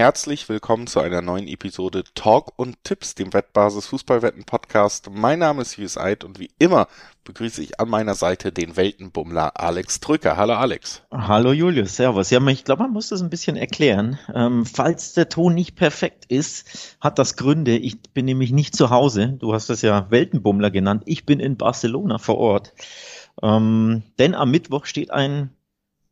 Herzlich willkommen zu einer neuen Episode Talk und Tipps, dem Wettbasis Fußballwetten Podcast. Mein Name ist Hughes Eid und wie immer begrüße ich an meiner Seite den Weltenbummler Alex Drücker. Hallo Alex. Hallo Julius, Servus. Ja, ich glaube, man muss das ein bisschen erklären. Ähm, falls der Ton nicht perfekt ist, hat das Gründe. Ich bin nämlich nicht zu Hause. Du hast das ja Weltenbummler genannt. Ich bin in Barcelona vor Ort. Ähm, denn am Mittwoch steht ein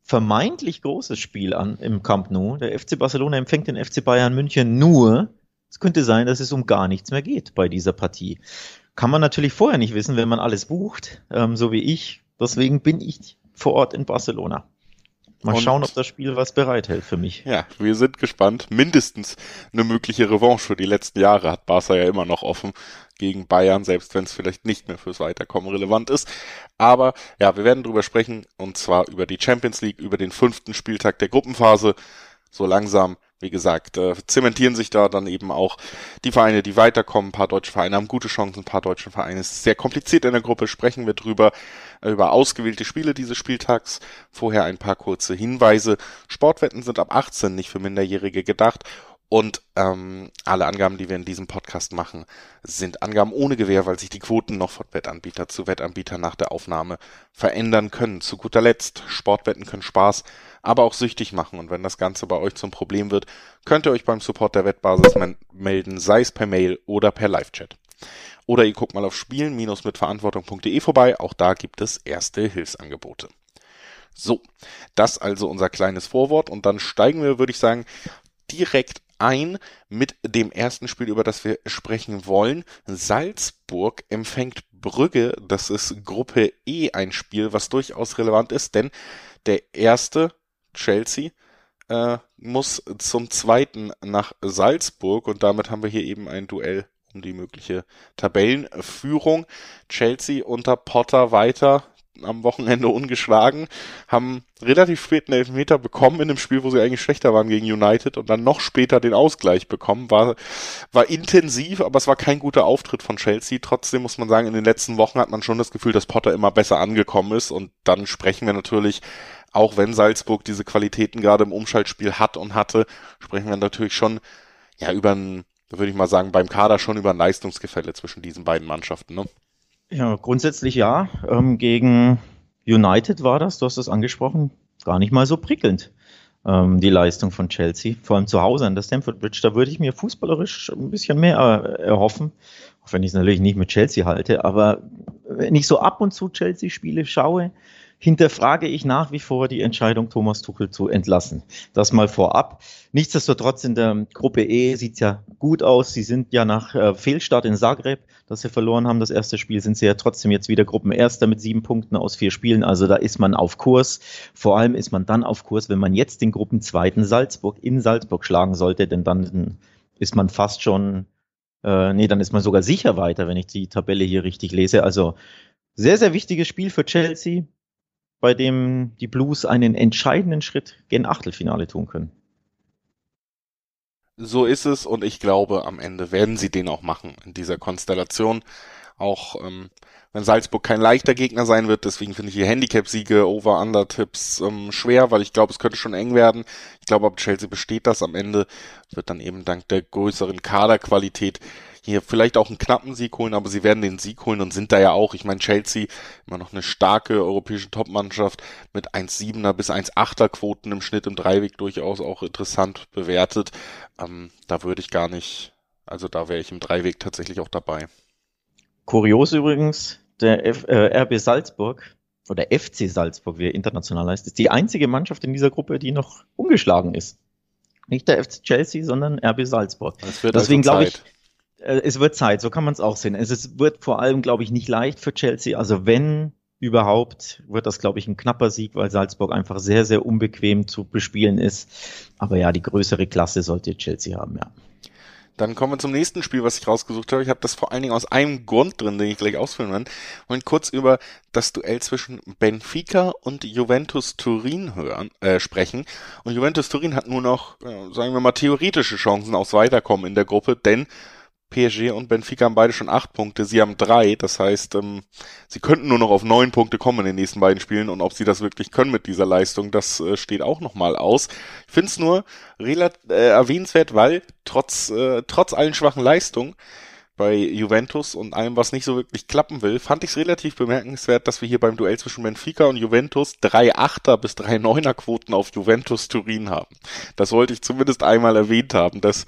vermeintlich großes Spiel an im Camp Nou. Der FC Barcelona empfängt den FC Bayern München nur. Es könnte sein, dass es um gar nichts mehr geht bei dieser Partie. Kann man natürlich vorher nicht wissen, wenn man alles bucht, ähm, so wie ich. Deswegen bin ich vor Ort in Barcelona. Mal und, schauen, ob das Spiel was bereithält für mich. Ja, wir sind gespannt. Mindestens eine mögliche Revanche für die letzten Jahre hat Barca ja immer noch offen gegen Bayern, selbst wenn es vielleicht nicht mehr fürs Weiterkommen relevant ist. Aber ja, wir werden drüber sprechen und zwar über die Champions League, über den fünften Spieltag der Gruppenphase. So langsam wie gesagt, äh, zementieren sich da dann eben auch die Vereine, die weiterkommen. Ein paar deutsche Vereine haben gute Chancen, ein paar deutsche Vereine. Es ist sehr kompliziert in der Gruppe, sprechen wir drüber, äh, über ausgewählte Spiele dieses Spieltags. Vorher ein paar kurze Hinweise. Sportwetten sind ab 18 nicht für Minderjährige gedacht. Und ähm, alle Angaben, die wir in diesem Podcast machen, sind Angaben ohne Gewähr, weil sich die Quoten noch von Wettanbieter zu Wettanbieter nach der Aufnahme verändern können. Zu guter Letzt, Sportwetten können Spaß, aber auch süchtig machen. Und wenn das Ganze bei euch zum Problem wird, könnt ihr euch beim Support der Wettbasis melden, sei es per Mail oder per Live-Chat. Oder ihr guckt mal auf spielen-mitverantwortung.de vorbei, auch da gibt es erste Hilfsangebote. So, das also unser kleines Vorwort und dann steigen wir, würde ich sagen, direkt ein mit dem ersten Spiel, über das wir sprechen wollen. Salzburg empfängt Brügge. Das ist Gruppe E ein Spiel, was durchaus relevant ist, denn der erste, Chelsea, äh, muss zum zweiten nach Salzburg und damit haben wir hier eben ein Duell um die mögliche Tabellenführung. Chelsea unter Potter weiter am Wochenende ungeschlagen, haben relativ spät einen Elfmeter bekommen in einem Spiel, wo sie eigentlich schlechter waren gegen United und dann noch später den Ausgleich bekommen. War, war intensiv, aber es war kein guter Auftritt von Chelsea. Trotzdem muss man sagen, in den letzten Wochen hat man schon das Gefühl, dass Potter immer besser angekommen ist und dann sprechen wir natürlich auch wenn Salzburg diese Qualitäten gerade im Umschaltspiel hat und hatte, sprechen wir natürlich schon ja über ein, würde ich mal sagen, beim Kader schon über ein Leistungsgefälle zwischen diesen beiden Mannschaften. Ne? Ja, grundsätzlich ja. Ähm, gegen United war das, du hast es angesprochen, gar nicht mal so prickelnd, ähm, die Leistung von Chelsea. Vor allem zu Hause an der Stamford Bridge. Da würde ich mir fußballerisch ein bisschen mehr äh, erhoffen. Auch wenn ich es natürlich nicht mit Chelsea halte. Aber wenn ich so ab und zu Chelsea-Spiele schaue, hinterfrage ich nach wie vor die Entscheidung, Thomas Tuchel zu entlassen. Das mal vorab. Nichtsdestotrotz in der Gruppe E sieht's ja gut aus. Sie sind ja nach äh, Fehlstart in Zagreb, dass sie verloren haben, das erste Spiel, sind sie ja trotzdem jetzt wieder Gruppenerster mit sieben Punkten aus vier Spielen. Also da ist man auf Kurs. Vor allem ist man dann auf Kurs, wenn man jetzt den Gruppenzweiten Salzburg in Salzburg schlagen sollte, denn dann ist man fast schon, äh, nee, dann ist man sogar sicher weiter, wenn ich die Tabelle hier richtig lese. Also sehr, sehr wichtiges Spiel für Chelsea bei dem die Blues einen entscheidenden Schritt gen Achtelfinale tun können. So ist es und ich glaube, am Ende werden sie den auch machen in dieser Konstellation. Auch ähm, wenn Salzburg kein leichter Gegner sein wird, deswegen finde ich die Handicap-Siege, Over-Under-Tipps ähm, schwer, weil ich glaube, es könnte schon eng werden. Ich glaube, ob Chelsea besteht das am Ende, wird dann eben dank der größeren Kaderqualität hier vielleicht auch einen knappen Sieg holen, aber sie werden den Sieg holen und sind da ja auch. Ich meine, Chelsea immer noch eine starke europäische Topmannschaft mit 1,7er bis 1,8er Quoten im Schnitt im Dreiweg durchaus auch interessant bewertet. Ähm, da würde ich gar nicht, also da wäre ich im Dreiweg tatsächlich auch dabei. Kurios übrigens, der F, äh, RB Salzburg oder FC Salzburg, wie er international heißt, ist die einzige Mannschaft in dieser Gruppe, die noch ungeschlagen ist. Nicht der FC Chelsea, sondern RB Salzburg. Deswegen also glaube ich, es wird Zeit, so kann man es auch sehen. Es wird vor allem, glaube ich, nicht leicht für Chelsea. Also wenn überhaupt, wird das, glaube ich, ein knapper Sieg, weil Salzburg einfach sehr, sehr unbequem zu bespielen ist. Aber ja, die größere Klasse sollte Chelsea haben, ja. Dann kommen wir zum nächsten Spiel, was ich rausgesucht habe. Ich habe das vor allen Dingen aus einem Grund drin, den ich gleich ausführen werde. Und kurz über das Duell zwischen Benfica und Juventus Turin hören, äh, sprechen. Und Juventus Turin hat nur noch, äh, sagen wir mal, theoretische Chancen aufs Weiterkommen in der Gruppe, denn PSG und Benfica haben beide schon acht Punkte, sie haben drei. Das heißt, ähm, sie könnten nur noch auf neun Punkte kommen in den nächsten beiden Spielen und ob sie das wirklich können mit dieser Leistung, das äh, steht auch nochmal aus. Ich finde es nur relativ äh, erwähnenswert, weil trotz, äh, trotz allen schwachen Leistungen bei Juventus und allem, was nicht so wirklich klappen will, fand ich es relativ bemerkenswert, dass wir hier beim Duell zwischen Benfica und Juventus drei Achter bis drei Neuner Quoten auf Juventus Turin haben. Das wollte ich zumindest einmal erwähnt haben, dass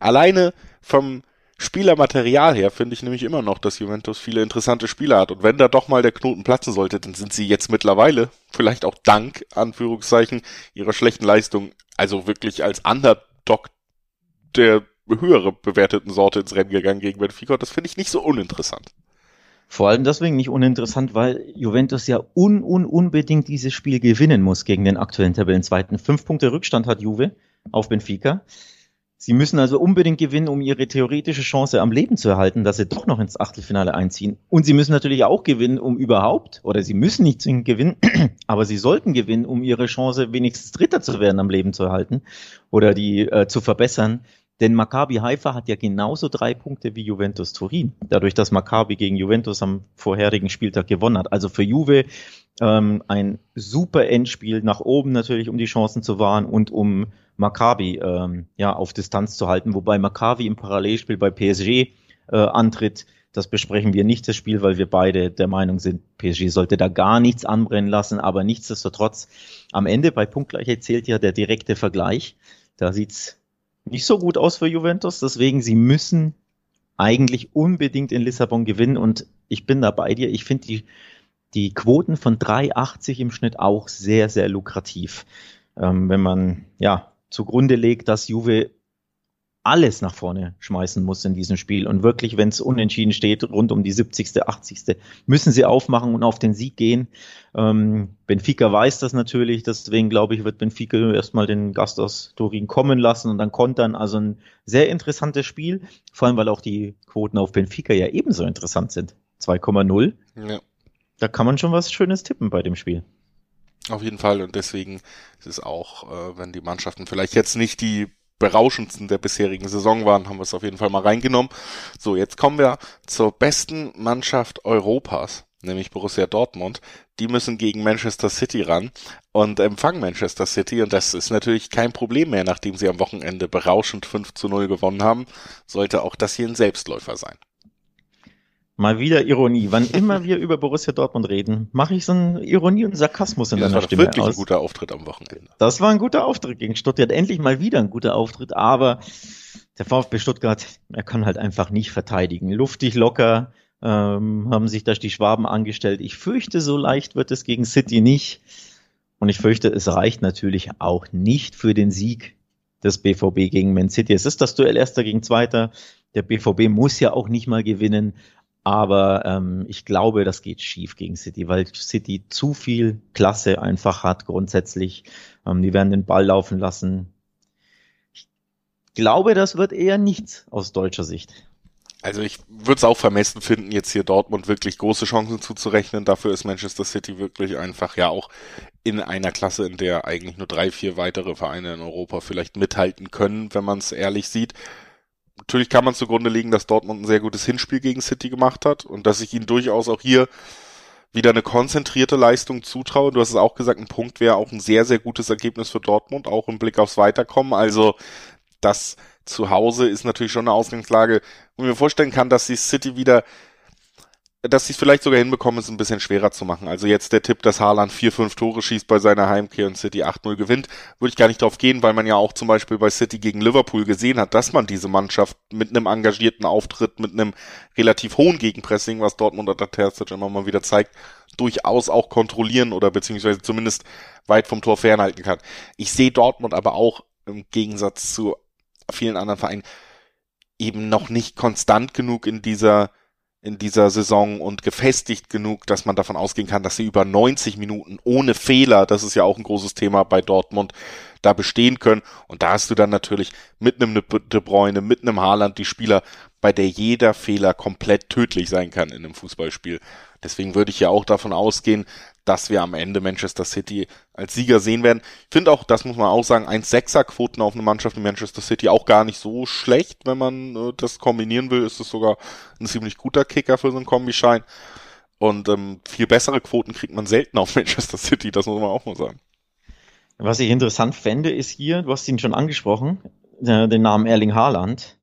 alleine vom Spielermaterial her finde ich nämlich immer noch, dass Juventus viele interessante Spieler hat. Und wenn da doch mal der Knoten platzen sollte, dann sind sie jetzt mittlerweile, vielleicht auch dank, Anführungszeichen, ihrer schlechten Leistung, also wirklich als Underdog der höhere bewerteten Sorte ins Rennen gegangen gegen Benfica. Das finde ich nicht so uninteressant. Vor allem deswegen nicht uninteressant, weil Juventus ja un, un unbedingt dieses Spiel gewinnen muss gegen den aktuellen Tabellenzweiten. Fünf Punkte Rückstand hat Juve auf Benfica. Sie müssen also unbedingt gewinnen, um ihre theoretische Chance am Leben zu erhalten, dass sie doch noch ins Achtelfinale einziehen. Und sie müssen natürlich auch gewinnen, um überhaupt, oder sie müssen nicht zwingend gewinnen, aber sie sollten gewinnen, um ihre Chance wenigstens Dritter zu werden am Leben zu erhalten oder die äh, zu verbessern. Denn Maccabi Haifa hat ja genauso drei Punkte wie Juventus Turin, dadurch, dass Maccabi gegen Juventus am vorherigen Spieltag gewonnen hat. Also für Juve ähm, ein super Endspiel nach oben natürlich, um die Chancen zu wahren und um Maccabi ähm, ja, auf Distanz zu halten, wobei Maccabi im Parallelspiel bei PSG äh, antritt. Das besprechen wir nicht, das Spiel, weil wir beide der Meinung sind, PSG sollte da gar nichts anbrennen lassen, aber nichtsdestotrotz, am Ende bei Punktgleichheit zählt ja der direkte Vergleich. Da sieht's nicht so gut aus für Juventus, deswegen sie müssen eigentlich unbedingt in Lissabon gewinnen und ich bin da bei dir. Ich finde die, die Quoten von 3,80 im Schnitt auch sehr, sehr lukrativ. Ähm, wenn man, ja, zugrunde legt, dass Juve alles nach vorne schmeißen muss in diesem Spiel. Und wirklich, wenn es unentschieden steht, rund um die 70., 80., müssen sie aufmachen und auf den Sieg gehen. Ähm, Benfica weiß das natürlich, deswegen glaube ich, wird Benfica erstmal den Gast aus Turin kommen lassen und dann kontern. Also ein sehr interessantes Spiel, vor allem weil auch die Quoten auf Benfica ja ebenso interessant sind. 2,0. Ja. Da kann man schon was Schönes tippen bei dem Spiel. Auf jeden Fall. Und deswegen ist es auch, äh, wenn die Mannschaften vielleicht jetzt nicht die berauschendsten der bisherigen Saison waren, haben wir es auf jeden Fall mal reingenommen. So, jetzt kommen wir zur besten Mannschaft Europas, nämlich Borussia Dortmund. Die müssen gegen Manchester City ran und empfangen Manchester City und das ist natürlich kein Problem mehr, nachdem sie am Wochenende berauschend 5 zu 0 gewonnen haben, sollte auch das hier ein Selbstläufer sein. Mal wieder Ironie. Wann immer wir über Borussia Dortmund reden, mache ich so eine Ironie und Sarkasmus in ja, deiner Stimme aus. Das war wirklich ein guter Auftritt am Wochenende. Das war ein guter Auftritt gegen Stuttgart. Endlich mal wieder ein guter Auftritt, aber der VfB Stuttgart, er kann halt einfach nicht verteidigen. Luftig, locker, ähm, haben sich da die Schwaben angestellt. Ich fürchte, so leicht wird es gegen City nicht. Und ich fürchte, es reicht natürlich auch nicht für den Sieg des BVB gegen Man City. Es ist das Duell Erster gegen Zweiter. Der BVB muss ja auch nicht mal gewinnen. Aber ähm, ich glaube, das geht schief gegen City, weil City zu viel Klasse einfach hat grundsätzlich. Ähm, die werden den Ball laufen lassen. Ich glaube, das wird eher nichts aus deutscher Sicht. Also ich würde es auch vermessen finden, jetzt hier Dortmund wirklich große Chancen zuzurechnen. Dafür ist Manchester City wirklich einfach ja auch in einer Klasse, in der eigentlich nur drei, vier weitere Vereine in Europa vielleicht mithalten können, wenn man es ehrlich sieht natürlich kann man zugrunde legen, dass Dortmund ein sehr gutes Hinspiel gegen City gemacht hat und dass ich ihnen durchaus auch hier wieder eine konzentrierte Leistung zutraue. Du hast es auch gesagt, ein Punkt wäre auch ein sehr, sehr gutes Ergebnis für Dortmund, auch im Blick aufs Weiterkommen. Also das zu Hause ist natürlich schon eine Ausgangslage, wo ich mir vorstellen kann, dass die City wieder dass sie es vielleicht sogar hinbekommen, es ein bisschen schwerer zu machen. Also jetzt der Tipp, dass Haaland vier, fünf Tore schießt bei seiner Heimkehr und City 8-0 gewinnt, würde ich gar nicht drauf gehen, weil man ja auch zum Beispiel bei City gegen Liverpool gesehen hat, dass man diese Mannschaft mit einem engagierten Auftritt, mit einem relativ hohen Gegenpressing, was Dortmund unter Terzic immer mal wieder zeigt, durchaus auch kontrollieren oder beziehungsweise zumindest weit vom Tor fernhalten kann. Ich sehe Dortmund aber auch im Gegensatz zu vielen anderen Vereinen eben noch nicht konstant genug in dieser in dieser Saison und gefestigt genug, dass man davon ausgehen kann, dass sie über 90 Minuten ohne Fehler, das ist ja auch ein großes Thema bei Dortmund, da bestehen können. Und da hast du dann natürlich mit einem De Bruyne, mit einem Haaland die Spieler, bei der jeder Fehler komplett tödlich sein kann in einem Fußballspiel. Deswegen würde ich ja auch davon ausgehen, dass wir am Ende Manchester City als Sieger sehen werden. Ich finde auch, das muss man auch sagen, 1-6er-Quoten auf eine Mannschaft in Manchester City auch gar nicht so schlecht. Wenn man äh, das kombinieren will, ist es sogar ein ziemlich guter Kicker für so einen Kombischein. Und ähm, viel bessere Quoten kriegt man selten auf Manchester City, das muss man auch mal sagen. Was ich interessant fände, ist hier, du hast ihn schon angesprochen, den Namen Erling Haaland.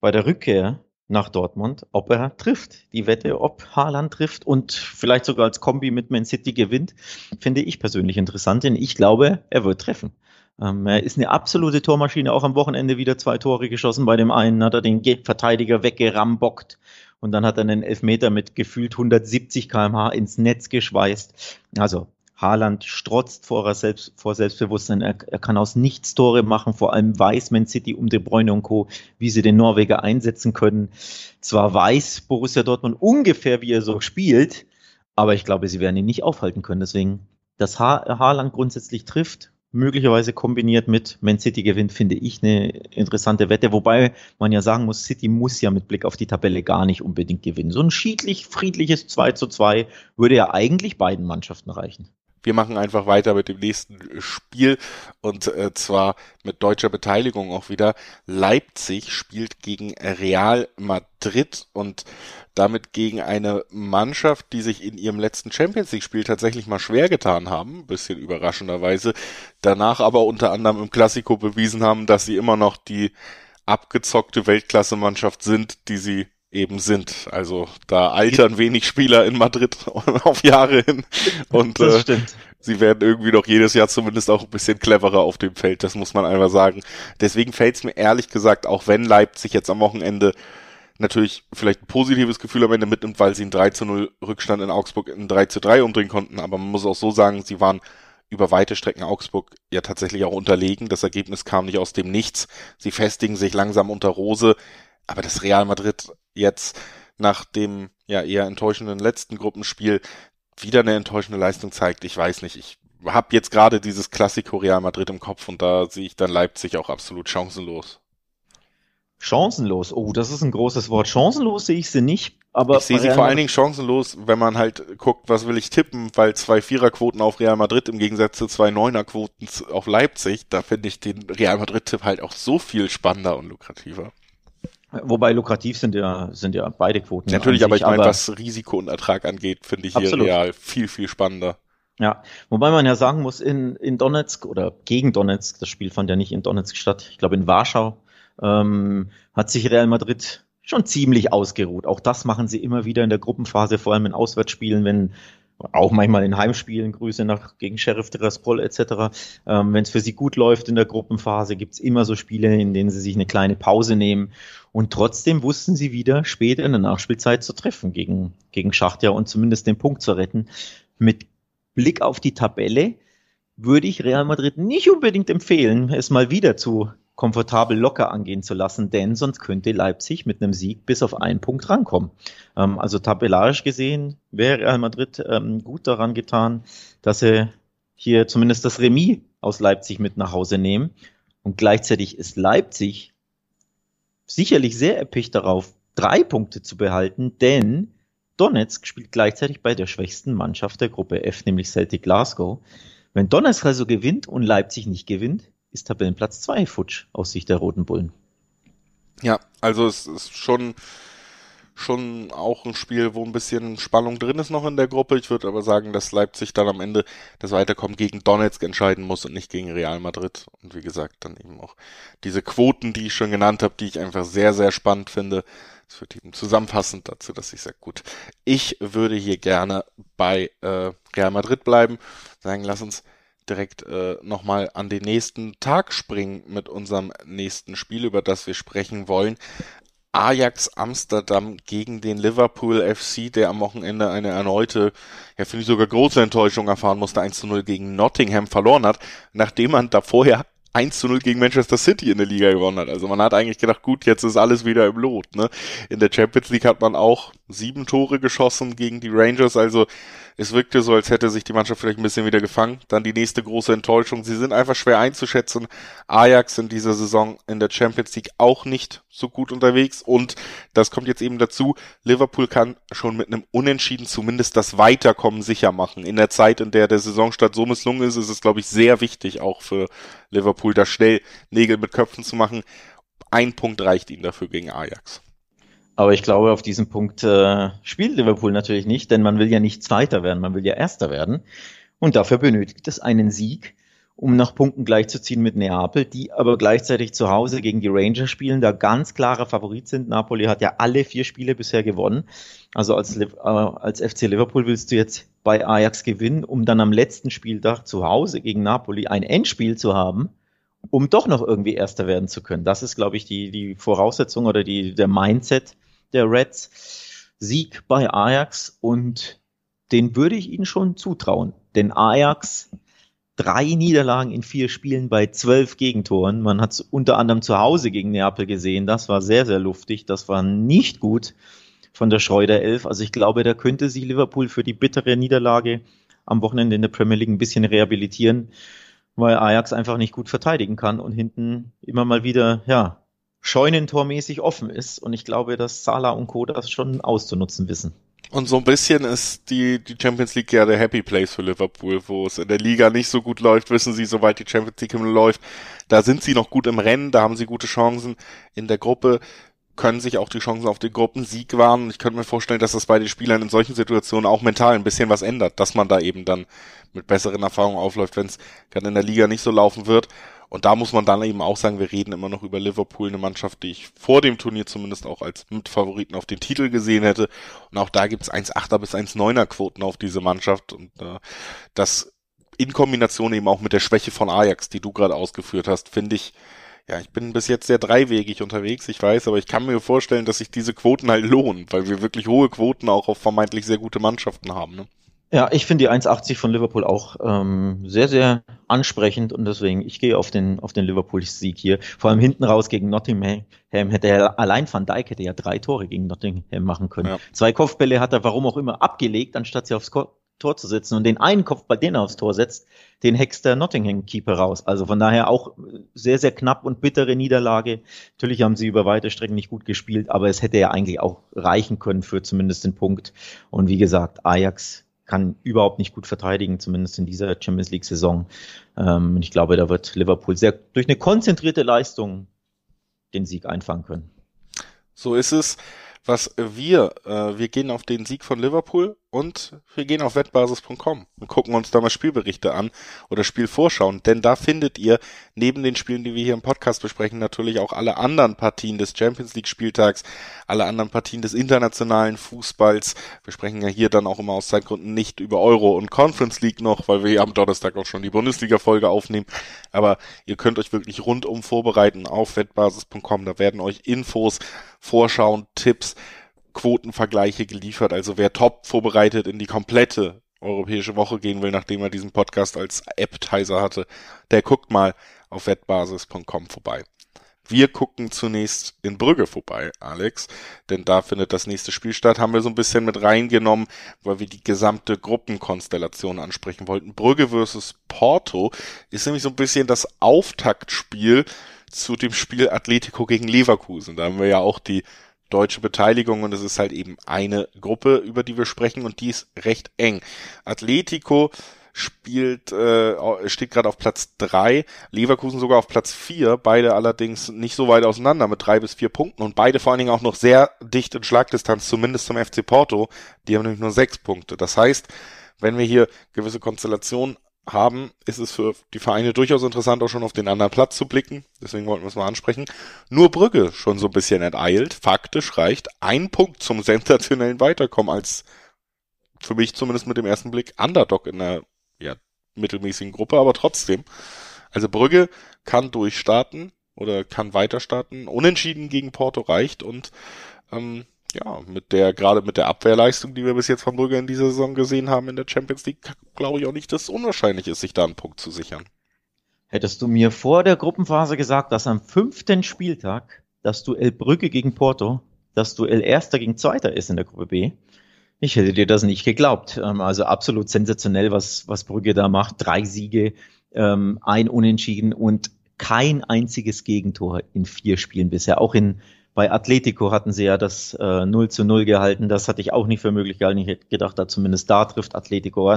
Bei der Rückkehr nach Dortmund, ob er trifft. Die Wette, ob Haaland trifft und vielleicht sogar als Kombi mit Man City gewinnt, finde ich persönlich interessant, denn ich glaube, er wird treffen. Ähm, er ist eine absolute Tormaschine, auch am Wochenende wieder zwei Tore geschossen. Bei dem einen hat er den Verteidiger weggerambockt und dann hat er einen Elfmeter mit gefühlt 170 kmh ins Netz geschweißt. Also Haaland strotzt vor, Selbst, vor Selbstbewusstsein. Er, er, kann aus nichts Tore machen. Vor allem weiß Man City um De Bruyne und Co., wie sie den Norweger einsetzen können. Zwar weiß Borussia Dortmund ungefähr, wie er so spielt, aber ich glaube, sie werden ihn nicht aufhalten können. Deswegen, dass ha Haaland grundsätzlich trifft, möglicherweise kombiniert mit Man City gewinnt, finde ich eine interessante Wette. Wobei man ja sagen muss, City muss ja mit Blick auf die Tabelle gar nicht unbedingt gewinnen. So ein schiedlich, friedliches 2 zu 2 würde ja eigentlich beiden Mannschaften reichen. Wir machen einfach weiter mit dem nächsten Spiel und äh, zwar mit deutscher Beteiligung auch wieder. Leipzig spielt gegen Real Madrid und damit gegen eine Mannschaft, die sich in ihrem letzten Champions League Spiel tatsächlich mal schwer getan haben, bisschen überraschenderweise, danach aber unter anderem im Klassiko bewiesen haben, dass sie immer noch die abgezockte Weltklasse-Mannschaft sind, die sie eben sind. Also da altern wenig Spieler in Madrid auf Jahre hin und äh, sie werden irgendwie doch jedes Jahr zumindest auch ein bisschen cleverer auf dem Feld, das muss man einfach sagen. Deswegen fällt es mir ehrlich gesagt, auch wenn Leipzig jetzt am Wochenende natürlich vielleicht ein positives Gefühl am Ende mitnimmt, weil sie einen 3 zu 0 Rückstand in Augsburg in 3 zu 3 umdrehen konnten, aber man muss auch so sagen, sie waren über weite Strecken Augsburg ja tatsächlich auch unterlegen. Das Ergebnis kam nicht aus dem Nichts. Sie festigen sich langsam unter Rose. Aber das Real Madrid jetzt nach dem ja eher enttäuschenden letzten Gruppenspiel wieder eine enttäuschende Leistung zeigt, ich weiß nicht. Ich habe jetzt gerade dieses Klassiko Real Madrid im Kopf und da sehe ich dann Leipzig auch absolut chancenlos. Chancenlos, oh, das ist ein großes Wort. Chancenlos sehe ich sie nicht, aber. Ich sehe sie vor allen Dingen chancenlos, wenn man halt guckt, was will ich tippen, weil zwei Viererquoten auf Real Madrid im Gegensatz zu zwei Neunerquoten auf Leipzig, da finde ich den Real Madrid-Tipp halt auch so viel spannender und lukrativer. Wobei lukrativ sind ja, sind ja beide Quoten. Natürlich, aber ich meine, was Risiko und Ertrag angeht, finde ich hier absolut. real viel, viel spannender. Ja, wobei man ja sagen muss, in, in Donetsk oder gegen Donetsk, das Spiel fand ja nicht in Donetsk statt, ich glaube in Warschau, ähm, hat sich Real Madrid schon ziemlich ausgeruht. Auch das machen sie immer wieder in der Gruppenphase, vor allem in Auswärtsspielen, wenn auch manchmal in Heimspielen, Grüße nach gegen Sheriff Tiraspol etc. Ähm, Wenn es für sie gut läuft in der Gruppenphase, gibt's immer so Spiele, in denen sie sich eine kleine Pause nehmen. Und trotzdem wussten sie wieder später in der Nachspielzeit zu treffen gegen, gegen Schachtja und zumindest den Punkt zu retten. Mit Blick auf die Tabelle würde ich Real Madrid nicht unbedingt empfehlen, es mal wieder zu komfortabel locker angehen zu lassen, denn sonst könnte Leipzig mit einem Sieg bis auf einen Punkt rankommen. Ähm, also tabellarisch gesehen wäre Real Madrid ähm, gut daran getan, dass sie hier zumindest das Remis aus Leipzig mit nach Hause nehmen. Und gleichzeitig ist Leipzig sicherlich sehr erpicht darauf, drei Punkte zu behalten, denn Donetsk spielt gleichzeitig bei der schwächsten Mannschaft der Gruppe F, nämlich Celtic Glasgow. Wenn Donetsk also gewinnt und Leipzig nicht gewinnt, ist Tabellenplatz 2 futsch aus Sicht der Roten Bullen. Ja, also es ist schon, schon auch ein Spiel, wo ein bisschen Spannung drin ist noch in der Gruppe. Ich würde aber sagen, dass Leipzig dann am Ende das Weiterkommen gegen Donetsk entscheiden muss und nicht gegen Real Madrid. Und wie gesagt, dann eben auch diese Quoten, die ich schon genannt habe, die ich einfach sehr, sehr spannend finde. Das wird eben zusammenfassend dazu, dass ich sage, gut, ich würde hier gerne bei äh, Real Madrid bleiben. Sagen, lass uns direkt äh, nochmal an den nächsten Tag springen mit unserem nächsten Spiel, über das wir sprechen wollen. Ajax Amsterdam gegen den Liverpool FC, der am Wochenende eine erneute, ja finde ich sogar große Enttäuschung erfahren musste, 1 zu 0 gegen Nottingham verloren hat, nachdem man da vorher 1 zu 0 gegen Manchester City in der Liga gewonnen hat. Also man hat eigentlich gedacht, gut, jetzt ist alles wieder im Lot. Ne? In der Champions League hat man auch sieben Tore geschossen gegen die Rangers, also Es wirkte so, als hätte sich die Mannschaft vielleicht ein bisschen wieder gefangen. Dann die nächste große Enttäuschung. Sie sind einfach schwer einzuschätzen. Ajax in dieser Saison in der Champions League auch nicht so gut unterwegs. Und das kommt jetzt eben dazu. Liverpool kann schon mit einem Unentschieden zumindest das Weiterkommen sicher machen. In der Zeit, in der der Saisonstart so misslungen ist, ist es, glaube ich, sehr wichtig auch für Liverpool, da schnell Nägel mit Köpfen zu machen. Ein Punkt reicht ihnen dafür gegen Ajax. Aber ich glaube, auf diesen Punkt äh, spielt Liverpool natürlich nicht, denn man will ja nicht Zweiter werden, man will ja Erster werden. Und dafür benötigt es einen Sieg, um nach Punkten gleichzuziehen mit Neapel, die aber gleichzeitig zu Hause gegen die Rangers spielen, da ganz klarer Favorit sind. Napoli hat ja alle vier Spiele bisher gewonnen. Also als, äh, als FC Liverpool willst du jetzt bei Ajax gewinnen, um dann am letzten Spieltag zu Hause gegen Napoli ein Endspiel zu haben um doch noch irgendwie Erster werden zu können. Das ist, glaube ich, die, die Voraussetzung oder die, der Mindset der Reds. Sieg bei Ajax und den würde ich ihnen schon zutrauen. Denn Ajax drei Niederlagen in vier Spielen bei zwölf Gegentoren. Man hat es unter anderem zu Hause gegen Neapel gesehen. Das war sehr, sehr luftig. Das war nicht gut von der Schreuder Elf. Also ich glaube, da könnte sich Liverpool für die bittere Niederlage am Wochenende in der Premier League ein bisschen rehabilitieren, weil Ajax einfach nicht gut verteidigen kann und hinten immer mal wieder, ja, scheunentormäßig offen ist. Und ich glaube, dass Salah und Co. das schon auszunutzen wissen. Und so ein bisschen ist die, die Champions League ja der Happy Place für Liverpool, wo es in der Liga nicht so gut läuft, wissen sie, soweit die Champions League läuft, da sind sie noch gut im Rennen, da haben sie gute Chancen in der Gruppe, können sich auch die Chancen auf den Gruppensieg wahren. Ich könnte mir vorstellen, dass das bei den Spielern in solchen Situationen auch mental ein bisschen was ändert, dass man da eben dann mit besseren Erfahrungen aufläuft, wenn es gerade in der Liga nicht so laufen wird. Und da muss man dann eben auch sagen, wir reden immer noch über Liverpool, eine Mannschaft, die ich vor dem Turnier zumindest auch als Mitfavoriten auf den Titel gesehen hätte. Und auch da gibt's 1,8er bis 1,9er Quoten auf diese Mannschaft. Und äh, das in Kombination eben auch mit der Schwäche von Ajax, die du gerade ausgeführt hast, finde ich, ja, ich bin bis jetzt sehr dreiwegig unterwegs, ich weiß, aber ich kann mir vorstellen, dass sich diese Quoten halt lohnen, weil wir wirklich hohe Quoten auch auf vermeintlich sehr gute Mannschaften haben. Ne? Ja, ich finde die 1,80 von Liverpool auch ähm, sehr, sehr ansprechend und deswegen, ich gehe auf den, auf den Liverpool-Sieg hier. Vor allem hinten raus gegen Nottingham hätte er, allein Van Dijk hätte ja drei Tore gegen Nottingham machen können. Ja. Zwei Kopfbälle hat er, warum auch immer, abgelegt, anstatt sie aufs Tor zu setzen. Und den einen Kopfball, den er aufs Tor setzt, den hext der Nottingham-Keeper raus. Also von daher auch sehr, sehr knapp und bittere Niederlage. Natürlich haben sie über weite Strecken nicht gut gespielt, aber es hätte ja eigentlich auch reichen können für zumindest den Punkt. Und wie gesagt, Ajax kann überhaupt nicht gut verteidigen, zumindest in dieser Champions League-Saison. Ähm, ich glaube, da wird Liverpool sehr durch eine konzentrierte Leistung den Sieg einfangen können. So ist es. Was wir, äh, wir gehen auf den Sieg von Liverpool und wir gehen auf wettbasis.com und gucken uns da mal Spielberichte an oder Spielvorschauen, denn da findet ihr neben den Spielen, die wir hier im Podcast besprechen, natürlich auch alle anderen Partien des Champions League Spieltags, alle anderen Partien des internationalen Fußballs. Wir sprechen ja hier dann auch immer aus Zeitgründen nicht über Euro und Conference League noch, weil wir ja am Donnerstag auch schon die Bundesliga Folge aufnehmen, aber ihr könnt euch wirklich rundum vorbereiten auf wettbasis.com, da werden euch Infos, Vorschauen, Tipps, Quotenvergleiche geliefert. Also wer top vorbereitet in die komplette europäische Woche gehen will, nachdem er diesen Podcast als Appetizer hatte, der guckt mal auf wettbasis.com vorbei. Wir gucken zunächst in Brügge vorbei, Alex, denn da findet das nächste Spiel statt. Haben wir so ein bisschen mit reingenommen, weil wir die gesamte Gruppenkonstellation ansprechen wollten. Brügge versus Porto ist nämlich so ein bisschen das Auftaktspiel zu dem Spiel Atletico gegen Leverkusen. Da haben wir ja auch die deutsche Beteiligung und es ist halt eben eine Gruppe, über die wir sprechen und die ist recht eng. Atletico spielt, äh, steht gerade auf Platz drei, Leverkusen sogar auf Platz vier, beide allerdings nicht so weit auseinander mit drei bis vier Punkten und beide vor allen Dingen auch noch sehr dicht in Schlagdistanz, zumindest zum FC Porto, die haben nämlich nur sechs Punkte. Das heißt, wenn wir hier gewisse Konstellationen haben, ist es für die Vereine durchaus interessant, auch schon auf den anderen Platz zu blicken. Deswegen wollten wir es mal ansprechen. Nur Brügge schon so ein bisschen enteilt. Faktisch reicht ein Punkt zum sensationellen Weiterkommen als für mich zumindest mit dem ersten Blick Underdog in einer ja, mittelmäßigen Gruppe, aber trotzdem. Also Brügge kann durchstarten oder kann weiter starten. Unentschieden gegen Porto reicht und ähm, ja, mit der, gerade mit der Abwehrleistung, die wir bis jetzt von Brügge in dieser Saison gesehen haben in der Champions League, glaube ich auch nicht, dass es unwahrscheinlich ist, sich da einen Punkt zu sichern. Hättest du mir vor der Gruppenphase gesagt, dass am fünften Spieltag das Duell Brügge gegen Porto das Duell Erster gegen Zweiter ist in der Gruppe B, Ich hätte dir das nicht geglaubt. Ähm, also absolut sensationell, was, was Brügge da macht. Drei Siege, ähm, ein Unentschieden und kein einziges Gegentor in vier Spielen bisher. Auch in, bei Atletico hatten sie ja das äh, 0 zu 0 gehalten. Das hatte ich auch nicht für möglich gehalten. Ich hätte gedacht, da zumindest da trifft Atletico.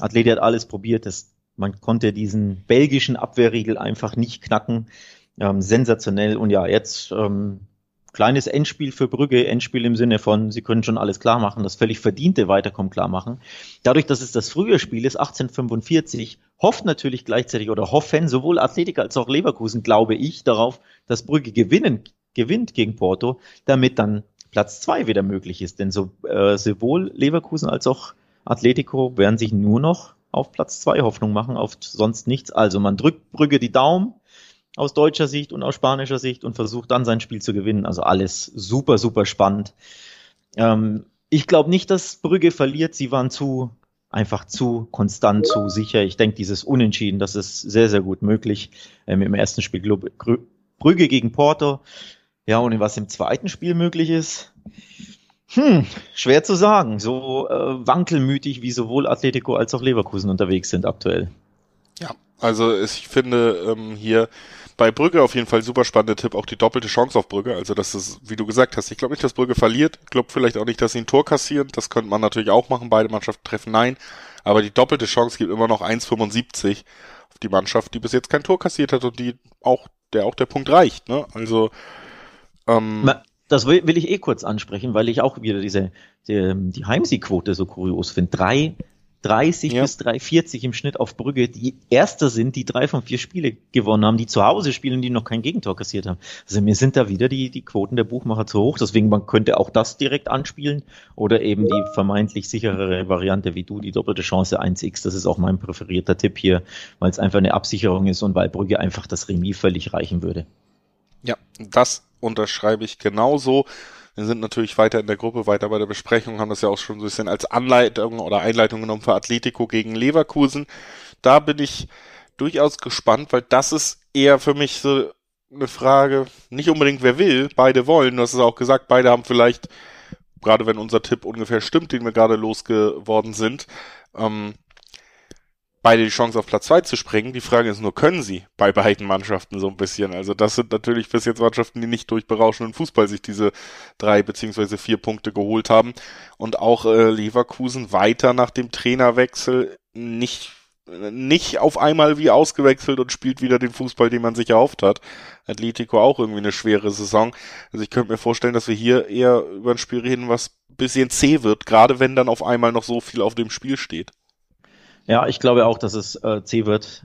Atleti hat alles probiert. Das, man konnte diesen belgischen Abwehrriegel einfach nicht knacken. Ähm, sensationell. Und ja, jetzt ähm, kleines Endspiel für Brügge, Endspiel im Sinne von, sie können schon alles klar machen, das völlig verdiente Weiterkommen klar machen. Dadurch, dass es das frühe Spiel ist, 1845, hofft natürlich gleichzeitig oder hoffen sowohl Athletik als auch Leverkusen, glaube ich, darauf, dass Brügge gewinnen, gewinnt gegen Porto, damit dann Platz zwei wieder möglich ist. Denn so, äh, sowohl Leverkusen als auch Atletico werden sich nur noch auf Platz zwei Hoffnung machen, auf sonst nichts. Also man drückt Brügge die Daumen, aus deutscher Sicht und aus spanischer Sicht und versucht dann sein Spiel zu gewinnen. Also alles super, super spannend. Ähm, ich glaube nicht, dass Brügge verliert. Sie waren zu einfach zu konstant, zu sicher. Ich denke, dieses Unentschieden, das ist sehr, sehr gut möglich. Ähm, Im ersten Spiel Brügge gegen Porto. Ja, und was im zweiten Spiel möglich ist, hm, schwer zu sagen. So äh, wankelmütig wie sowohl Atletico als auch Leverkusen unterwegs sind aktuell. Ja, also ich finde ähm, hier bei Brügge auf jeden Fall super spannender Tipp, auch die doppelte Chance auf Brügge. Also das ist, wie du gesagt hast, ich glaube nicht, dass Brügge verliert. Glaube vielleicht auch nicht, dass sie ein Tor kassieren. Das könnte man natürlich auch machen. Beide Mannschaften treffen nein. Aber die doppelte Chance gibt immer noch 1,75 auf die Mannschaft, die bis jetzt kein Tor kassiert hat und die auch, der auch der Punkt reicht. Ne? Also ähm, das will, will ich eh kurz ansprechen, weil ich auch wieder diese die, die Heimsiegquote so kurios finde. Drei 30 ja. bis 340 im Schnitt auf Brügge, die Erster sind, die drei von vier Spiele gewonnen haben, die zu Hause spielen, die noch kein Gegentor kassiert haben. Also mir sind da wieder die, die Quoten der Buchmacher zu hoch. Deswegen, man könnte auch das direkt anspielen oder eben die vermeintlich sicherere Variante wie du, die doppelte Chance 1x. Das ist auch mein präferierter Tipp hier, weil es einfach eine Absicherung ist und weil Brügge einfach das Remis völlig reichen würde. Ja, das unterschreibe ich genauso. Wir sind natürlich weiter in der Gruppe, weiter bei der Besprechung, haben das ja auch schon so ein bisschen als Anleitung oder Einleitung genommen für Atletico gegen Leverkusen. Da bin ich durchaus gespannt, weil das ist eher für mich so eine Frage, nicht unbedingt wer will, beide wollen, du hast es auch gesagt, beide haben vielleicht, gerade wenn unser Tipp ungefähr stimmt, den wir gerade losgeworden sind, ähm, beide die Chance auf Platz zwei zu springen. Die Frage ist nur, können sie bei beiden Mannschaften so ein bisschen? Also das sind natürlich bis jetzt Mannschaften, die nicht durch berauschenden Fußball sich diese drei beziehungsweise vier Punkte geholt haben. Und auch äh, Leverkusen weiter nach dem Trainerwechsel nicht nicht auf einmal wie ausgewechselt und spielt wieder den Fußball, den man sich erhofft hat. Atletico auch irgendwie eine schwere Saison. Also ich könnte mir vorstellen, dass wir hier eher über ein Spiel reden, was bisschen zäh wird, gerade wenn dann auf einmal noch so viel auf dem Spiel steht. Ja, ich glaube auch, dass es äh, zäh wird,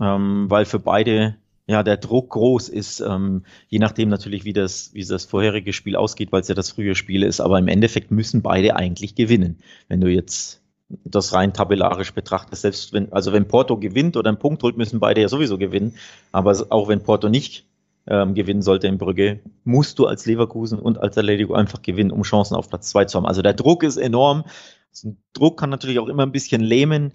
ähm, weil für beide ja der Druck groß ist, ähm, je nachdem natürlich, wie das, wie das vorherige Spiel ausgeht, weil es ja das frühe Spiel ist. Aber im Endeffekt müssen beide eigentlich gewinnen. Wenn du jetzt das rein tabellarisch betrachtest, selbst wenn, also wenn Porto gewinnt oder einen Punkt holt, müssen beide ja sowieso gewinnen. Aber auch wenn Porto nicht ähm, gewinnen sollte in Brügge, musst du als Leverkusen und als Atletico einfach gewinnen, um Chancen auf Platz zwei zu haben. Also der Druck ist enorm. So ein Druck kann natürlich auch immer ein bisschen lähmen.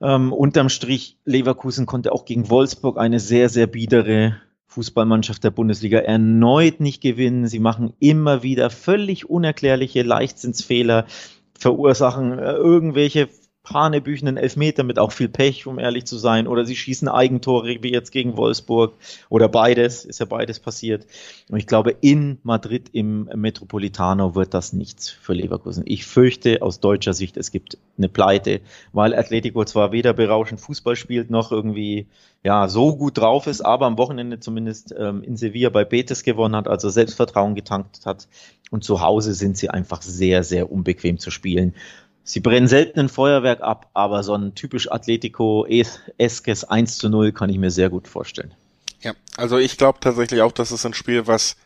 Ähm, unterm Strich, Leverkusen konnte auch gegen Wolfsburg eine sehr, sehr biedere Fußballmannschaft der Bundesliga erneut nicht gewinnen. Sie machen immer wieder völlig unerklärliche Leichtsinnsfehler, verursachen äh, irgendwelche hanebüchenden Elfmeter mit auch viel Pech, um ehrlich zu sein, oder sie schießen Eigentore wie jetzt gegen Wolfsburg oder beides, ist ja beides passiert. Und ich glaube, in Madrid im Metropolitano wird das nichts für Leverkusen. Ich fürchte aus deutscher Sicht, es gibt eine Pleite, weil Atletico zwar weder berauschend Fußball spielt, noch irgendwie ja so gut drauf ist, aber am Wochenende zumindest ähm, in Sevilla bei Betis gewonnen hat, also Selbstvertrauen getankt hat. Und zu Hause sind sie einfach sehr, sehr unbequem zu spielen. Sie brennen selten ein Feuerwerk ab, aber so ein typisch Atletico-eskes 1 zu 0 kann ich mir sehr gut vorstellen. Ja, also ich glaube tatsächlich auch, dass es ein Spiel, was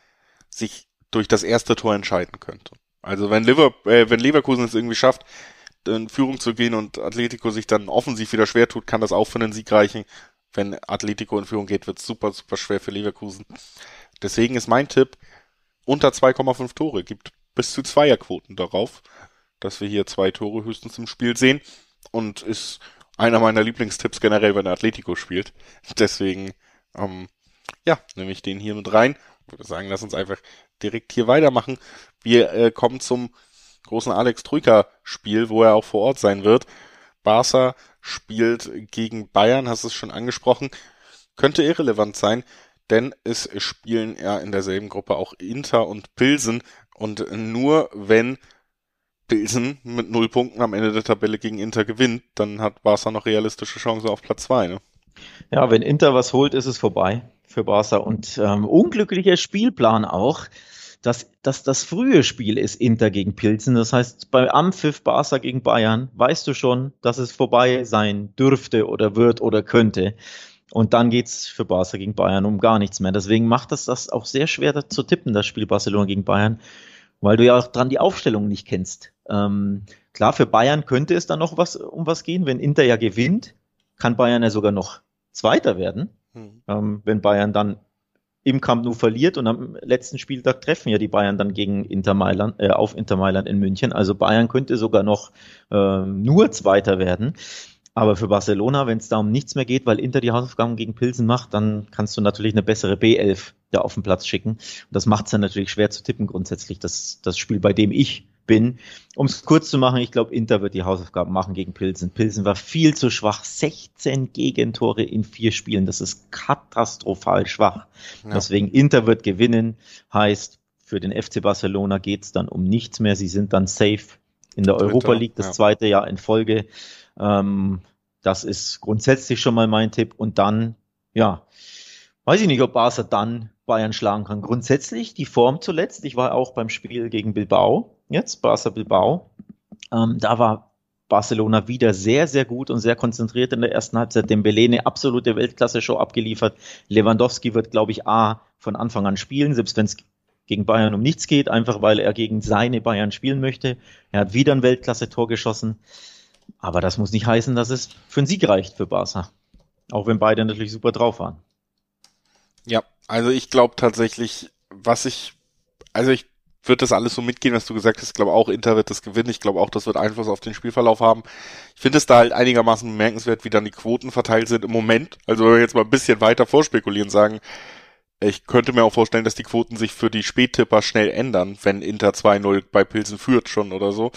sich durch das erste Tor entscheiden könnte. Also wenn, Liver äh, wenn Leverkusen es irgendwie schafft, in Führung zu gehen und Atletico sich dann offensiv wieder schwer tut, kann das auch für einen Sieg reichen. Wenn Atletico in Führung geht, wird es super, super schwer für Leverkusen. Deswegen ist mein Tipp, unter 2,5 Tore, gibt bis zu Zweierquoten darauf dass wir hier zwei Tore höchstens im Spiel sehen und ist einer meiner Lieblingstipps generell, wenn Atletico spielt. Deswegen, ähm, ja, nehme ich den hier mit rein. Ich würde sagen, lass uns einfach direkt hier weitermachen. Wir äh, kommen zum großen Alex Troika Spiel, wo er auch vor Ort sein wird. Barca spielt gegen Bayern, hast es schon angesprochen, könnte irrelevant sein, denn es spielen ja in derselben Gruppe auch Inter und Pilsen und nur wenn Pilsen mit null Punkten am Ende der Tabelle gegen Inter gewinnt, dann hat Barca noch realistische Chancen auf Platz zwei. Ne? Ja, wenn Inter was holt, ist es vorbei für Barca und ähm, unglücklicher Spielplan auch dass, dass das frühe Spiel ist Inter gegen Pilzen. Das heißt, bei Ampfiff Barca gegen Bayern weißt du schon, dass es vorbei sein dürfte oder wird oder könnte. Und dann geht's für Barca gegen Bayern um gar nichts mehr. Deswegen macht das das auch sehr schwer zu tippen, das Spiel Barcelona gegen Bayern, weil du ja auch dran die Aufstellung nicht kennst. Ähm, klar, für Bayern könnte es dann noch was um was gehen. Wenn Inter ja gewinnt, kann Bayern ja sogar noch Zweiter werden. Hm. Ähm, wenn Bayern dann im Camp Nou verliert und am letzten Spieltag treffen ja die Bayern dann gegen Inter Mailand, äh, auf Inter Mailand in München. Also Bayern könnte sogar noch äh, nur Zweiter werden. Aber für Barcelona, wenn es da um nichts mehr geht, weil Inter die Hausaufgaben gegen Pilsen macht, dann kannst du natürlich eine bessere B11 da auf den Platz schicken. Und das macht es dann natürlich schwer zu tippen grundsätzlich, das, das Spiel, bei dem ich bin. Um es kurz zu machen, ich glaube, Inter wird die Hausaufgaben machen gegen Pilsen. Pilsen war viel zu schwach. 16 Gegentore in vier Spielen. Das ist katastrophal schwach. Ja. Deswegen Inter wird gewinnen. Heißt, für den FC Barcelona geht es dann um nichts mehr. Sie sind dann safe in der Dritter, Europa League, das ja. zweite Jahr in Folge. Ähm, das ist grundsätzlich schon mal mein Tipp. Und dann, ja, weiß ich nicht, ob Barca dann Bayern schlagen kann. Grundsätzlich die Form zuletzt. Ich war auch beim Spiel gegen Bilbao jetzt, Barca Bilbao. Ähm, da war Barcelona wieder sehr, sehr gut und sehr konzentriert in der ersten Halbzeit. Dembele eine absolute Weltklasse-Show abgeliefert. Lewandowski wird, glaube ich, A, von Anfang an spielen, selbst wenn es gegen Bayern um nichts geht, einfach weil er gegen seine Bayern spielen möchte. Er hat wieder ein Weltklasse-Tor geschossen. Aber das muss nicht heißen, dass es für einen Sieg reicht für Barca. Auch wenn beide natürlich super drauf waren. Ja, also ich glaube tatsächlich, was ich, also ich wird das alles so mitgehen, was du gesagt hast. Ich glaube auch, Inter wird das gewinnen. Ich glaube auch, das wird Einfluss auf den Spielverlauf haben. Ich finde es da halt einigermaßen bemerkenswert, wie dann die Quoten verteilt sind im Moment. Also wenn wir jetzt mal ein bisschen weiter vorspekulieren, sagen, ich könnte mir auch vorstellen, dass die Quoten sich für die Spättipper schnell ändern, wenn Inter 2-0 bei Pilsen führt schon oder so.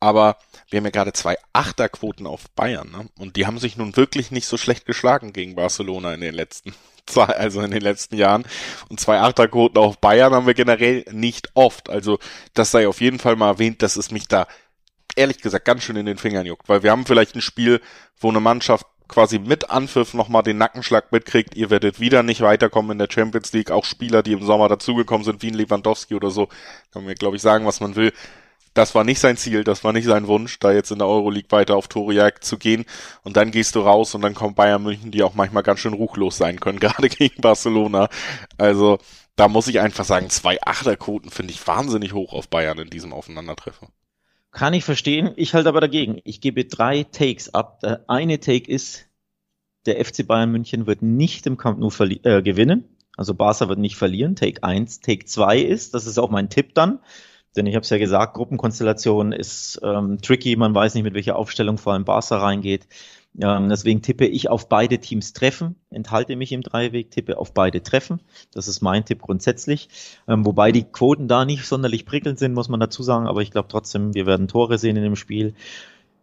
Aber wir haben ja gerade zwei Achterquoten auf Bayern, ne? Und die haben sich nun wirklich nicht so schlecht geschlagen gegen Barcelona in den letzten zwei, also in den letzten Jahren. Und zwei Achterquoten auf Bayern haben wir generell nicht oft. Also das sei auf jeden Fall mal erwähnt, dass es mich da ehrlich gesagt ganz schön in den Fingern juckt, weil wir haben vielleicht ein Spiel, wo eine Mannschaft quasi mit Anpfiff nochmal den Nackenschlag mitkriegt, ihr werdet wieder nicht weiterkommen in der Champions League, auch Spieler, die im Sommer dazugekommen sind, wie ein Lewandowski oder so, kann man glaube ich sagen, was man will das war nicht sein Ziel, das war nicht sein Wunsch, da jetzt in der Euroleague weiter auf Toriak zu gehen. Und dann gehst du raus und dann kommt Bayern München, die auch manchmal ganz schön ruchlos sein können, gerade gegen Barcelona. Also da muss ich einfach sagen, zwei Achterquoten finde ich wahnsinnig hoch auf Bayern in diesem Aufeinandertreffen. Kann ich verstehen. Ich halte aber dagegen. Ich gebe drei Takes ab. Der eine Take ist, der FC Bayern München wird nicht im Camp Nou äh, gewinnen. Also Barca wird nicht verlieren. Take 1. Take 2 ist, das ist auch mein Tipp dann, denn ich habe es ja gesagt, Gruppenkonstellation ist ähm, tricky. Man weiß nicht, mit welcher Aufstellung vor allem Barca reingeht. Ähm, deswegen tippe ich auf beide Teams treffen, enthalte mich im Dreiweg, tippe auf beide treffen. Das ist mein Tipp grundsätzlich. Ähm, wobei die Quoten da nicht sonderlich prickelnd sind, muss man dazu sagen. Aber ich glaube trotzdem, wir werden Tore sehen in dem Spiel.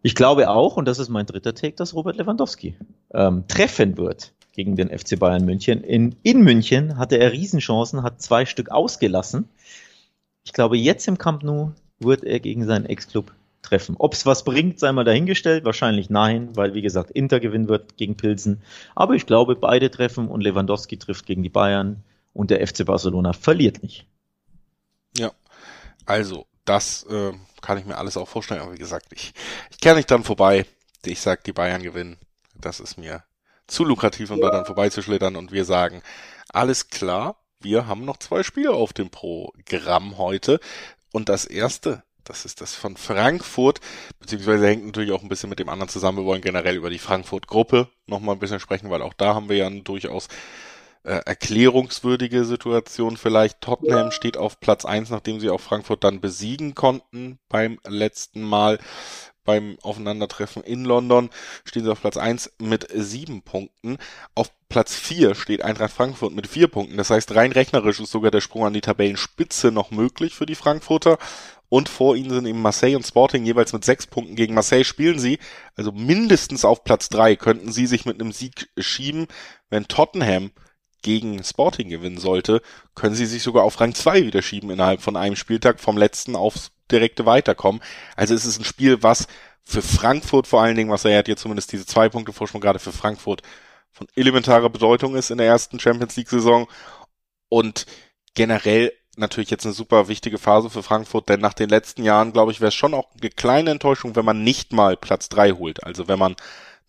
Ich glaube auch, und das ist mein dritter Take, dass Robert Lewandowski ähm, treffen wird gegen den FC Bayern München. In, in München hatte er Riesenchancen, hat zwei Stück ausgelassen. Ich glaube, jetzt im Camp Nou wird er gegen seinen Ex-Club treffen. Ob es was bringt, sei mal dahingestellt. Wahrscheinlich nein, weil wie gesagt Inter gewinnen wird gegen Pilsen. Aber ich glaube, beide treffen und Lewandowski trifft gegen die Bayern und der FC Barcelona verliert nicht. Ja, also das äh, kann ich mir alles auch vorstellen. Aber wie gesagt, ich, ich kehre nicht dann vorbei. Ich sag, die Bayern gewinnen. Das ist mir zu lukrativ, um da dann vorbeizuschlittern. Und wir sagen, alles klar wir haben noch zwei Spiele auf dem Programm heute. Und das erste, das ist das von Frankfurt, beziehungsweise hängt natürlich auch ein bisschen mit dem anderen zusammen. Wir wollen generell über die Frankfurt-Gruppe nochmal ein bisschen sprechen, weil auch da haben wir ja eine durchaus äh, erklärungswürdige Situation vielleicht. Tottenham steht auf Platz eins, nachdem sie auch Frankfurt dann besiegen konnten beim letzten Mal beim Aufeinandertreffen in London stehen sie auf Platz eins mit sieben Punkten. Auf Platz 4 steht Eintracht Frankfurt mit vier Punkten. Das heißt, rein rechnerisch ist sogar der Sprung an die Tabellenspitze noch möglich für die Frankfurter. Und vor ihnen sind eben Marseille und Sporting jeweils mit sechs Punkten. Gegen Marseille spielen sie, also mindestens auf Platz 3 könnten sie sich mit einem Sieg schieben. Wenn Tottenham gegen Sporting gewinnen sollte, können sie sich sogar auf Rang 2 wieder schieben innerhalb von einem Spieltag vom letzten aufs direkte Weiterkommen. Also es ist ein Spiel, was für Frankfurt vor allen Dingen, was er hat jetzt zumindest diese zwei Punkte Vorsprung gerade für Frankfurt von elementarer Bedeutung ist in der ersten Champions League Saison und generell natürlich jetzt eine super wichtige Phase für Frankfurt, denn nach den letzten Jahren, glaube ich, wäre es schon auch eine kleine Enttäuschung, wenn man nicht mal Platz drei holt. Also wenn man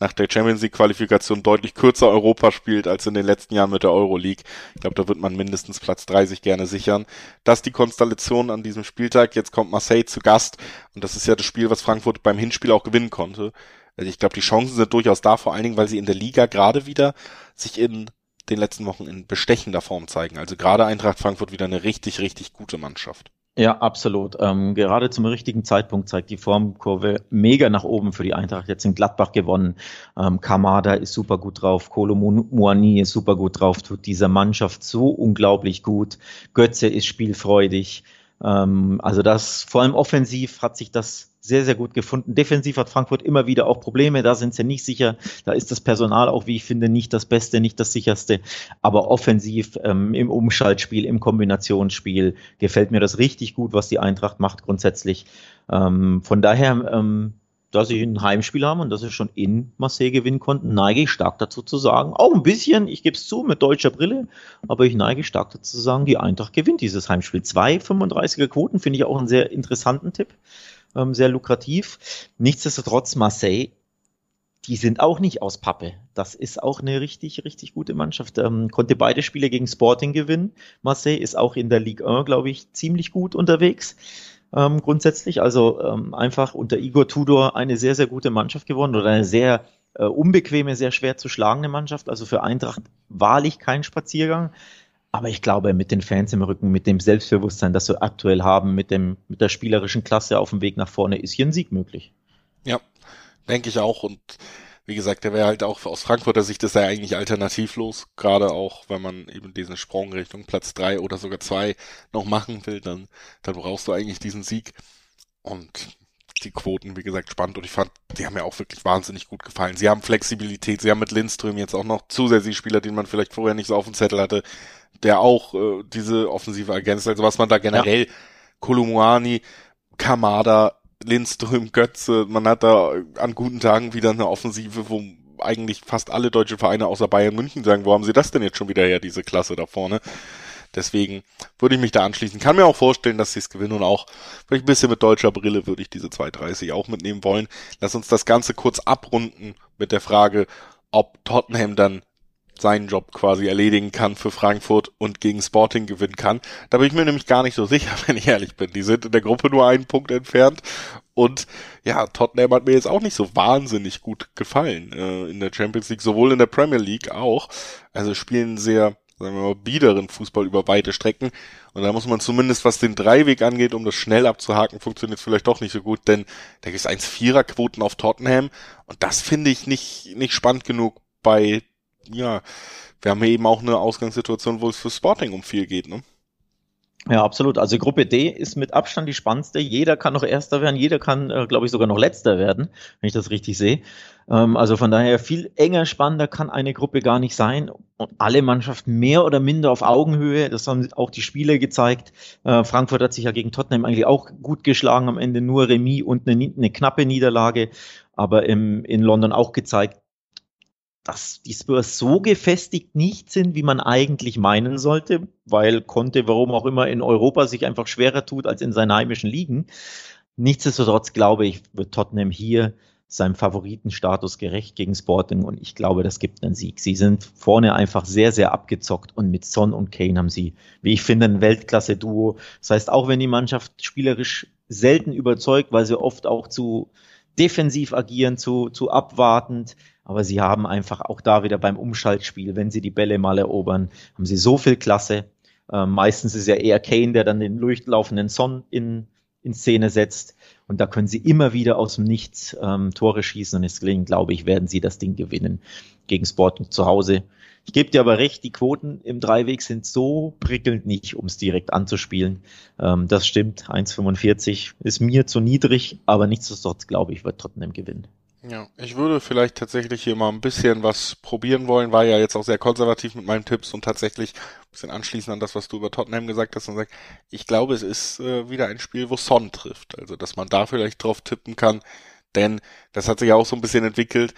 nach der Champions League Qualifikation deutlich kürzer Europa spielt als in den letzten Jahren mit der Euroleague. Ich glaube, da wird man mindestens Platz 30 gerne sichern. Das ist die Konstellation an diesem Spieltag. Jetzt kommt Marseille zu Gast und das ist ja das Spiel, was Frankfurt beim Hinspiel auch gewinnen konnte. Also ich glaube, die Chancen sind durchaus da, vor allen Dingen, weil sie in der Liga gerade wieder sich in den letzten Wochen in bestechender Form zeigen. Also gerade Eintracht Frankfurt wieder eine richtig, richtig gute Mannschaft. Ja, absolut. Ähm, gerade zum richtigen Zeitpunkt zeigt die Formkurve mega nach oben für die Eintracht. Jetzt in Gladbach gewonnen. Ähm, Kamada ist super gut drauf. Kolo Muani ist super gut drauf. Tut dieser Mannschaft so unglaublich gut. Götze ist spielfreudig. Ähm, also das, vor allem offensiv hat sich das sehr, sehr gut gefunden. Defensiv hat Frankfurt immer wieder auch Probleme, da sind sie nicht sicher. Da ist das Personal auch, wie ich finde, nicht das Beste, nicht das sicherste. Aber offensiv ähm, im Umschaltspiel, im Kombinationsspiel gefällt mir das richtig gut, was die Eintracht macht grundsätzlich. Ähm, von daher, ähm, dass sie ein Heimspiel haben und dass sie schon in Marseille gewinnen konnten, neige ich stark dazu zu sagen, auch ein bisschen, ich gebe es zu, mit deutscher Brille, aber ich neige stark dazu zu sagen, die Eintracht gewinnt dieses Heimspiel. Zwei 35er Quoten finde ich auch einen sehr interessanten Tipp ähm, sehr lukrativ. Nichtsdestotrotz Marseille, die sind auch nicht aus Pappe. Das ist auch eine richtig, richtig gute Mannschaft. Ähm, konnte beide Spiele gegen Sporting gewinnen. Marseille ist auch in der Ligue 1, glaube ich, ziemlich gut unterwegs. Ähm, grundsätzlich, also ähm, einfach unter Igor Tudor eine sehr, sehr gute Mannschaft geworden oder eine sehr äh, unbequeme, sehr schwer zu schlagende Mannschaft. Also für Eintracht wahrlich kein Spaziergang. Aber ich glaube, mit den Fans im Rücken, mit dem Selbstbewusstsein, das wir aktuell haben, mit dem, mit der spielerischen Klasse auf dem Weg nach vorne, ist hier ein Sieg möglich. Ja, denke ich auch. Und wie gesagt, der wäre halt auch aus Frankfurter Sicht ist er eigentlich alternativlos. Gerade auch, wenn man eben diesen Sprung Richtung Platz drei oder sogar zwei noch machen will, dann, dann brauchst du eigentlich diesen Sieg. Und die Quoten, wie gesagt, spannend und ich fand, die haben mir auch wirklich wahnsinnig gut gefallen. Sie haben Flexibilität, sie haben mit Lindström jetzt auch noch zusätzliche Spieler, den man vielleicht vorher nicht so auf dem Zettel hatte, der auch äh, diese Offensive ergänzt. Also was man da generell, ja. Kolumuani, Kamada, Lindström, Götze, man hat da an guten Tagen wieder eine Offensive, wo eigentlich fast alle deutschen Vereine außer Bayern München sagen, wo haben sie das denn jetzt schon wieder her, diese Klasse da vorne? Deswegen würde ich mich da anschließen. Kann mir auch vorstellen, dass sie es gewinnen und auch vielleicht ein bisschen mit deutscher Brille würde ich diese 230 auch mitnehmen wollen. Lass uns das Ganze kurz abrunden mit der Frage, ob Tottenham dann seinen Job quasi erledigen kann für Frankfurt und gegen Sporting gewinnen kann. Da bin ich mir nämlich gar nicht so sicher, wenn ich ehrlich bin. Die sind in der Gruppe nur einen Punkt entfernt und ja, Tottenham hat mir jetzt auch nicht so wahnsinnig gut gefallen äh, in der Champions League, sowohl in der Premier League auch. Also spielen sehr, sagen wir mal, biederen Fußball über weite Strecken. Und da muss man zumindest, was den Dreiweg angeht, um das schnell abzuhaken, funktioniert vielleicht doch nicht so gut, denn da gibt es 1-4er-Quoten auf Tottenham und das finde ich nicht, nicht spannend genug bei ja, wir haben eben auch eine Ausgangssituation, wo es für Sporting um viel geht, ne? Ja, absolut. Also Gruppe D ist mit Abstand die spannendste. Jeder kann noch Erster werden, jeder kann, äh, glaube ich, sogar noch Letzter werden, wenn ich das richtig sehe. Ähm, also von daher viel enger, spannender kann eine Gruppe gar nicht sein. Und alle Mannschaften mehr oder minder auf Augenhöhe. Das haben auch die Spiele gezeigt. Äh, Frankfurt hat sich ja gegen Tottenham eigentlich auch gut geschlagen. Am Ende nur Remis und eine, eine knappe Niederlage. Aber im, in London auch gezeigt, dass die Spurs so gefestigt nicht sind, wie man eigentlich meinen sollte, weil Conte, warum auch immer, in Europa sich einfach schwerer tut als in seinen heimischen Ligen. Nichtsdestotrotz glaube ich, wird Tottenham hier seinem Favoritenstatus gerecht gegen Sporting und ich glaube, das gibt einen Sieg. Sie sind vorne einfach sehr, sehr abgezockt und mit Son und Kane haben sie, wie ich finde, ein Weltklasse-Duo. Das heißt, auch wenn die Mannschaft spielerisch selten überzeugt, weil sie oft auch zu defensiv agieren, zu, zu abwartend, aber sie haben einfach auch da wieder beim Umschaltspiel, wenn sie die Bälle mal erobern, haben sie so viel Klasse. Ähm, meistens ist ja eher Kane, der dann den durchlaufenden Son in, in Szene setzt. Und da können sie immer wieder aus dem Nichts ähm, Tore schießen. Und deswegen glaube ich, werden sie das Ding gewinnen gegen Sporting zu Hause. Ich gebe dir aber recht, die Quoten im Dreiweg sind so prickelnd nicht, um es direkt anzuspielen. Ähm, das stimmt, 1,45 ist mir zu niedrig, aber nichtsdestotrotz glaube ich, wird Tottenham gewinnen. Ja, ich würde vielleicht tatsächlich hier mal ein bisschen was probieren wollen, war ja jetzt auch sehr konservativ mit meinen Tipps und tatsächlich ein bisschen anschließend an das, was du über Tottenham gesagt hast und sagt, ich glaube, es ist äh, wieder ein Spiel, wo Son trifft. Also, dass man da vielleicht drauf tippen kann, denn das hat sich ja auch so ein bisschen entwickelt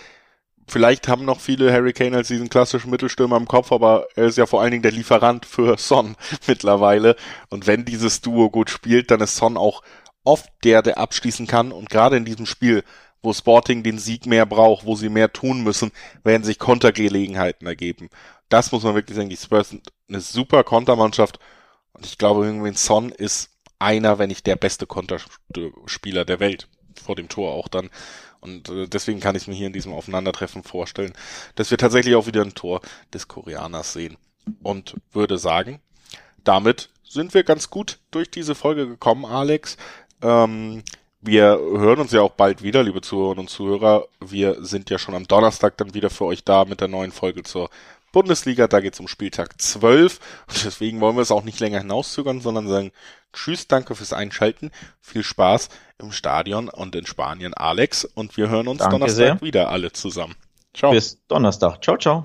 vielleicht haben noch viele Harry Kane als diesen klassischen Mittelstürmer im Kopf, aber er ist ja vor allen Dingen der Lieferant für Son mittlerweile. Und wenn dieses Duo gut spielt, dann ist Son auch oft der, der abschließen kann. Und gerade in diesem Spiel, wo Sporting den Sieg mehr braucht, wo sie mehr tun müssen, werden sich Kontergelegenheiten ergeben. Das muss man wirklich sagen. Die Spurs sind eine super Kontermannschaft. Und ich glaube, irgendwie Son ist einer, wenn nicht der beste Konterspieler der Welt. Vor dem Tor auch dann. Und äh, deswegen kann ich mir hier in diesem Aufeinandertreffen vorstellen, dass wir tatsächlich auch wieder ein Tor des Koreaners sehen. Und würde sagen, damit sind wir ganz gut durch diese Folge gekommen, Alex. Ähm, wir hören uns ja auch bald wieder, liebe Zuhörerinnen und Zuhörer. Wir sind ja schon am Donnerstag dann wieder für euch da mit der neuen Folge zur Bundesliga. Da geht es um Spieltag 12. Und deswegen wollen wir es auch nicht länger hinauszögern, sondern sagen Tschüss, danke fürs Einschalten. Viel Spaß im Stadion und in Spanien, Alex. Und wir hören uns danke Donnerstag sehr. wieder alle zusammen. Ciao. Bis Donnerstag. Ciao, ciao.